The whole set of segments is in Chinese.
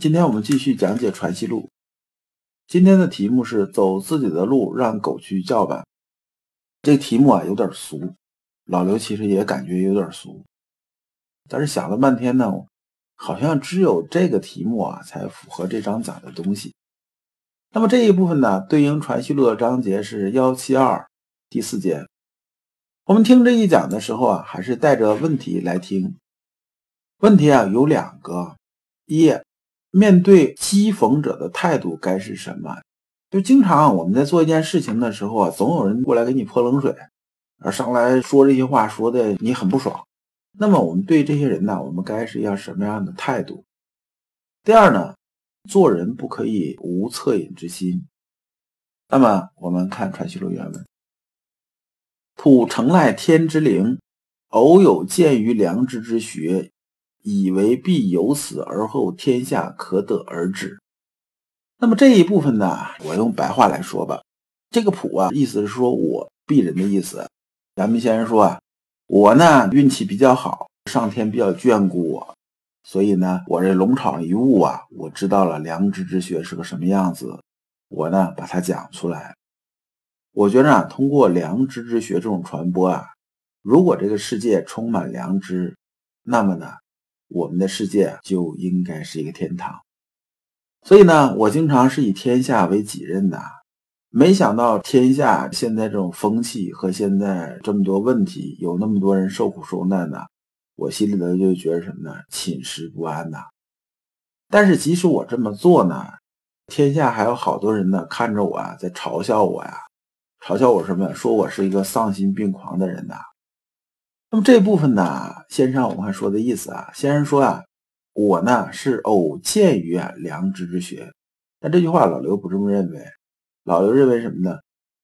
今天我们继续讲解《传习录》，今天的题目是“走自己的路，让狗去叫板”。这题目啊有点俗，老刘其实也感觉有点俗，但是想了半天呢，好像只有这个题目啊才符合这章讲的东西。那么这一部分呢，对应《传习录》的章节是幺七二第四节。我们听这一讲的时候啊，还是带着问题来听。问题啊有两个，一。面对讥讽者的态度该是什么？就经常我们在做一件事情的时候啊，总有人过来给你泼冷水，而上来说这些话，说的你很不爽。那么我们对这些人呢，我们该是要什么样的态度？第二呢，做人不可以无恻隐之心。那么我们看《传习录》原文：普诚赖天之灵，偶有见于良知之学。以为必有死而后天下可得而止。那么这一部分呢，我用白话来说吧。这个普啊，意思是说我鄙人的意思。阳明先生说啊，我呢运气比较好，上天比较眷顾我，所以呢，我这龙场一悟啊，我知道了良知之学是个什么样子，我呢把它讲出来。我觉着啊，通过良知之学这种传播啊，如果这个世界充满良知，那么呢？我们的世界就应该是一个天堂，所以呢，我经常是以天下为己任的。没想到天下现在这种风气和现在这么多问题，有那么多人受苦受难呢，我心里头就觉得什么呢？寝食不安呐。但是即使我这么做呢，天下还有好多人呢，看着我啊，在嘲笑我呀，嘲笑我什么？说我是一个丧心病狂的人呐。那么这部分呢，先生我们还说的意思啊，先生说啊，我呢是偶见于啊良知之学，但这句话老刘不这么认为，老刘认为什么呢？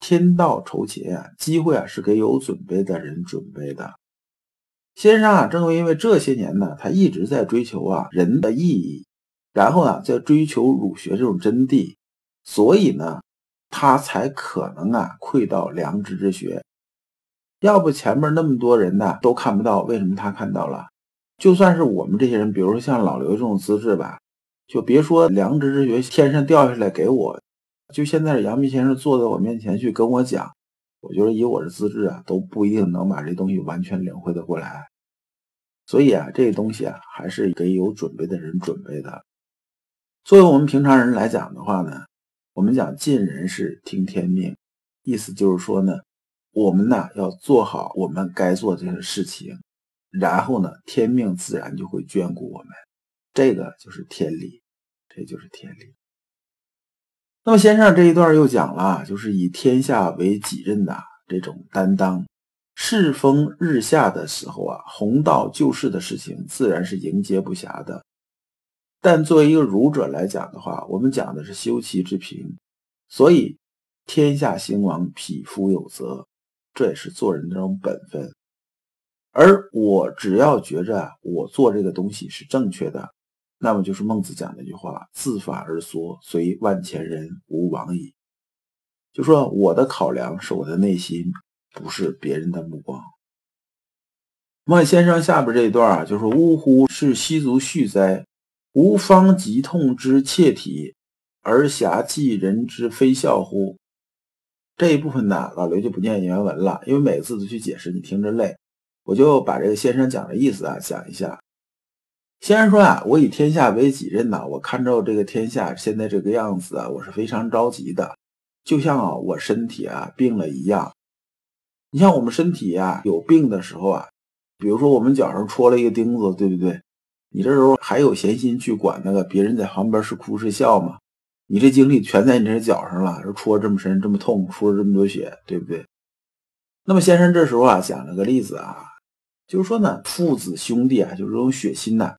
天道酬勤啊，机会啊是给有准备的人准备的。先生啊，正因为这些年呢，他一直在追求啊人的意义，然后呢在追求儒学这种真谛，所以呢，他才可能啊窥到良知之学。要不前面那么多人呢都看不到，为什么他看到了？就算是我们这些人，比如说像老刘这种资质吧，就别说良知之学天上掉下来给我，就现在杨幂先生坐在我面前去跟我讲，我觉得以我的资质啊，都不一定能把这东西完全领会的过来。所以啊，这东西啊，还是给有准备的人准备的。作为我们平常人来讲的话呢，我们讲尽人事听天命，意思就是说呢。我们呢要做好我们该做这些事情，然后呢，天命自然就会眷顾我们，这个就是天理，这就是天理。那么先生这一段又讲了，就是以天下为己任的这种担当，世风日下的时候啊，弘道救世的事情自然是迎接不暇的。但作为一个儒者来讲的话，我们讲的是修齐治平，所以天下兴亡，匹夫有责。这也是做人的这种本分，而我只要觉着我做这个东西是正确的，那么就是孟子讲那句话：“自法而缩，随万千人，无往矣。”就说我的考量是我的内心，不是别人的目光。孟先生下边这一段啊，就说：“呜呼，是西族续哉！吾方疾痛之切体，而侠济人之非笑乎？”这一部分呢，老刘就不念原文了，因为每次都去解释，你听着累。我就把这个先生讲的意思啊讲一下。先生说啊，我以天下为己任呐，我看着这个天下现在这个样子啊，我是非常着急的，就像啊我身体啊病了一样。你像我们身体啊有病的时候啊，比如说我们脚上戳了一个钉子，对不对？你这时候还有闲心去管那个别人在旁边是哭是笑吗？你这精力全在你这脚上了，说戳这么深，这么痛，出了这么多血，对不对？那么先生这时候啊讲了个例子啊，就是说呢，父子兄弟啊，就是这种血亲呐，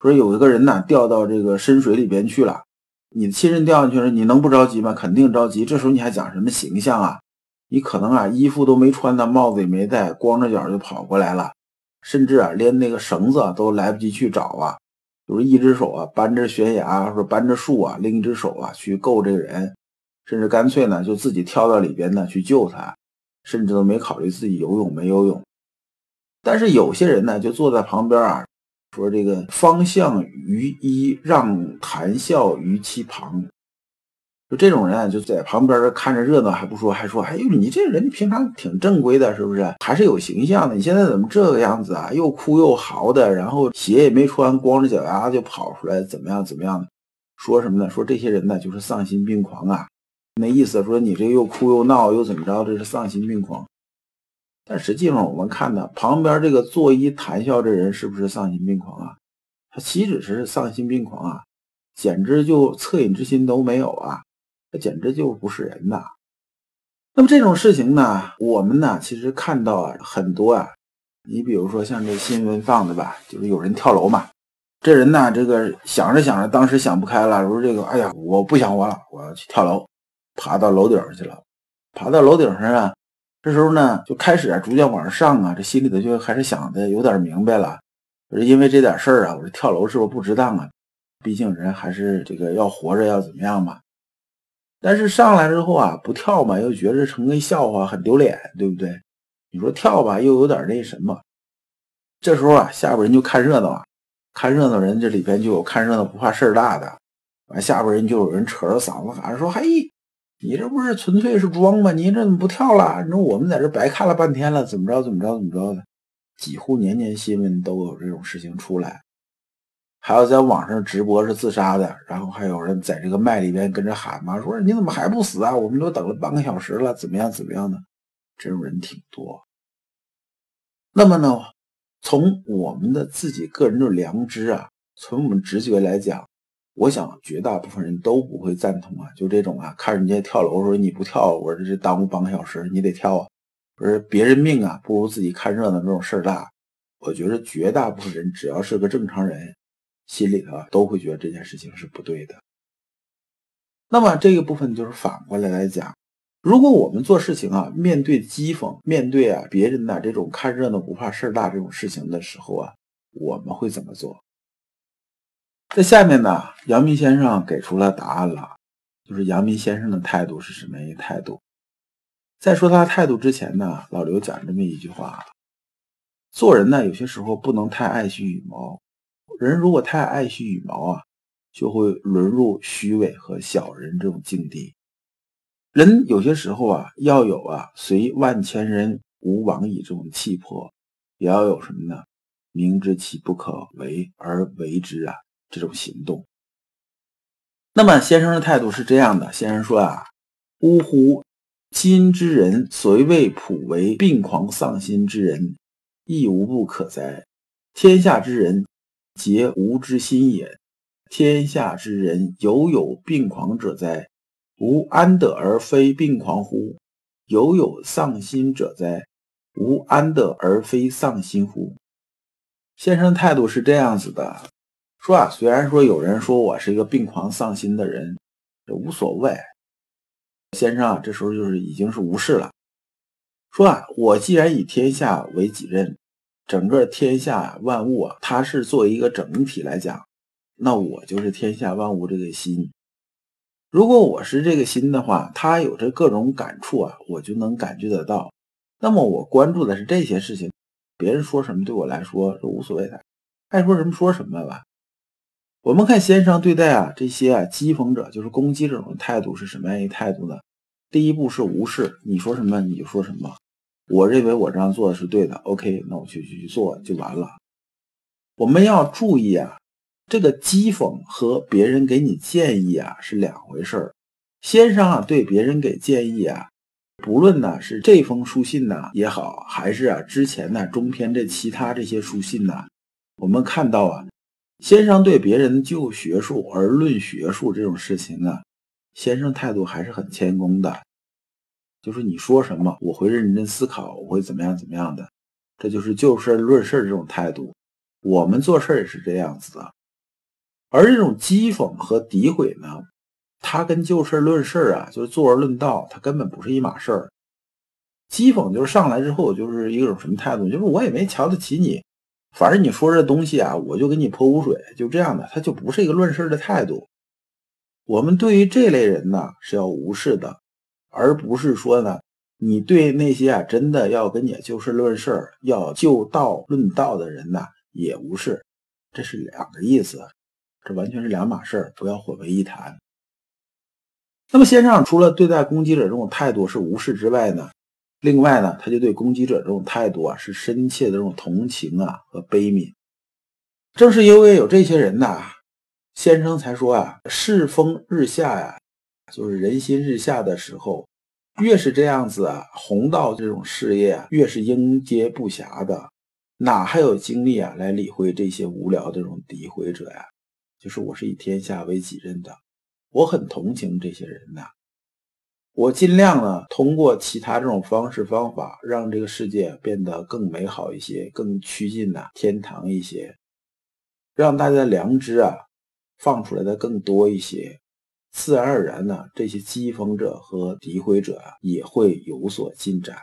说有一个人呢掉到这个深水里边去了，你的亲人掉下去了，你能不着急吗？肯定着急。这时候你还讲什么形象啊？你可能啊衣服都没穿呢，帽子也没戴，光着脚就跑过来了，甚至啊连那个绳子都来不及去找啊，就是一只手啊搬着悬崖或者搬着树啊，另一只手啊去够这个人，甚至干脆呢就自己跳到里边呢去救他，甚至都没考虑自己游泳没游泳。但是有些人呢就坐在旁边啊。说这个方向于一，让谈笑于其旁。就这种人啊，就在旁边看着热闹还不说，还说：“哎呦，你这人平常挺正规的，是不是？还是有形象的？你现在怎么这个样子啊？又哭又嚎的，然后鞋也没穿，光着脚丫就跑出来，怎么样？怎么样的？说什么呢？说这些人呢，就是丧心病狂啊！那意思说你这又哭又闹又怎么着？这是丧心病狂。”但实际上，我们看呢，旁边这个作揖谈笑这人是不是丧心病狂啊？他岂止是丧心病狂啊，简直就恻隐之心都没有啊！简直就不是人呐！那么这种事情呢，我们呢其实看到啊很多啊。你比如说像这新闻放的吧，就是有人跳楼嘛。这人呢，这个想着想着，当时想不开了，说这个，哎呀，我不想活了，我要去跳楼，爬到楼顶上去了，爬到楼顶上啊。这时候呢，就开始啊，逐渐往上啊，这心里头就开始想的有点明白了。我说因为这点事儿啊，我说跳楼是不是不值当啊？毕竟人还是这个要活着，要怎么样嘛？但是上来之后啊，不跳嘛，又觉着成个笑话，很丢脸，对不对？你说跳吧，又有点那什么。这时候啊，下边人就看热闹啊，看热闹人这里边就有看热闹不怕事儿大的，完下边人就有人扯着嗓子喊说：“嘿。”你这不是纯粹是装吗？你这怎么不跳了？你说我们在这白看了半天了，怎么着怎么着怎么着的？几乎年年新闻都有这种事情出来，还有在网上直播是自杀的，然后还有人在这个麦里边跟着喊嘛，说你怎么还不死啊？我们都等了半个小时了，怎么样怎么样的？这种人挺多。那么呢，从我们的自己个人的良知啊，从我们直觉来讲。我想绝大部分人都不会赞同啊，就这种啊，看人家跳楼说你不跳，我这是耽误半个小时，你得跳啊，不是别人命啊，不如自己看热闹这种事儿大。我觉得绝大部分人只要是个正常人，心里头都会觉得这件事情是不对的。那么这个部分就是反过来来讲，如果我们做事情啊，面对讥讽，面对啊别人的这种看热闹不怕事儿大这种事情的时候啊，我们会怎么做？在下面呢，阳明先生给出了答案了，就是阳明先生的态度是什么样一个态度？在说他态度之前呢，老刘讲这么一句话：做人呢，有些时候不能太爱惜羽毛。人如果太爱惜羽毛啊，就会沦入虚伪和小人这种境地。人有些时候啊，要有啊随万千人吾往矣这种气魄，也要有什么呢？明知其不可为而为之啊。这种行动，那么先生的态度是这样的。先生说啊：“呜呼，今之人所谓普为病狂丧心之人，亦无不可哉？天下之人皆无之心也。天下之人犹有病狂者哉？吾安得而非病狂乎？犹有丧心者哉？吾安得而非丧心乎？”先生态度是这样子的。说啊，虽然说有人说我是一个病狂丧心的人，这无所谓。先生啊，这时候就是已经是无视了。说啊，我既然以天下为己任，整个天下万物啊，它是作为一个整体来讲，那我就是天下万物这个心。如果我是这个心的话，它有着各种感触啊，我就能感觉得到。那么我关注的是这些事情，别人说什么对我来说是无所谓的，爱说什么说什么吧。我们看先生对待啊这些啊讥讽者，就是攻击这种态度是什么样一态度呢？第一步是无视，你说什么你就说什么，我认为我这样做的是对的，OK，那我去去去做就完了。我们要注意啊，这个讥讽和别人给你建议啊是两回事儿。先生啊对别人给建议啊，不论呢是这封书信呢也好，还是啊之前呢中篇这其他这些书信呢，我们看到啊。先生对别人就学术而论学术这种事情啊，先生态度还是很谦恭的。就是你说什么，我会认真思考，我会怎么样怎么样的。这就是就事论事这种态度。我们做事也是这样子的。而这种讥讽和诋毁呢，它跟就事论事啊，就是坐而论道，它根本不是一码事儿。讥讽就是上来之后就是一种什么态度，就是我也没瞧得起你，反正你说这东西啊，我就给你泼污水，就这样的，他就不是一个论事的态度。我们对于这类人呢是要无视的，而不是说呢，你对那些啊真的要跟你就事论事、要就道论道的人呢也无视，这是两个意思，这完全是两码事，不要混为一谈。那么先生除了对待攻击者这种态度是无视之外呢？另外呢，他就对攻击者这种态度啊，是深切的这种同情啊和悲悯。正是因为有这些人呐，先生才说啊，世风日下呀，就是人心日下的时候，越是这样子啊，弘道这种事业啊，越是应接不暇的，哪还有精力啊来理会这些无聊的这种诋毁者呀？就是我是以天下为己任的，我很同情这些人呐。我尽量呢，通过其他这种方式方法，让这个世界变得更美好一些，更趋近呐天堂一些，让大家的良知啊放出来的更多一些，自然而然呢，这些讥讽者和诋毁者啊也会有所进展，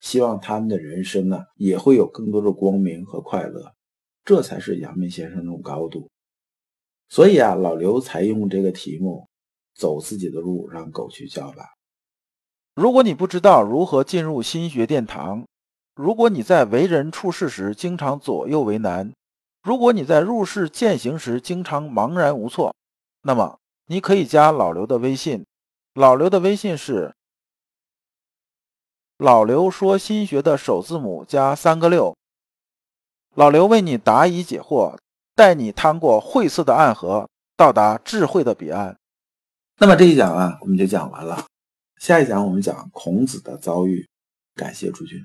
希望他们的人生呢也会有更多的光明和快乐，这才是阳明先生那种高度。所以啊，老刘才用这个题目，走自己的路，让狗去叫吧。如果你不知道如何进入心学殿堂，如果你在为人处事时经常左右为难，如果你在入世践行时经常茫然无措，那么你可以加老刘的微信。老刘的微信是“老刘说心学”的首字母加三个六。老刘为你答疑解惑，带你趟过晦涩的暗河，到达智慧的彼岸。那么这一讲啊，我们就讲完了。下一讲我们讲孔子的遭遇，感谢诸君。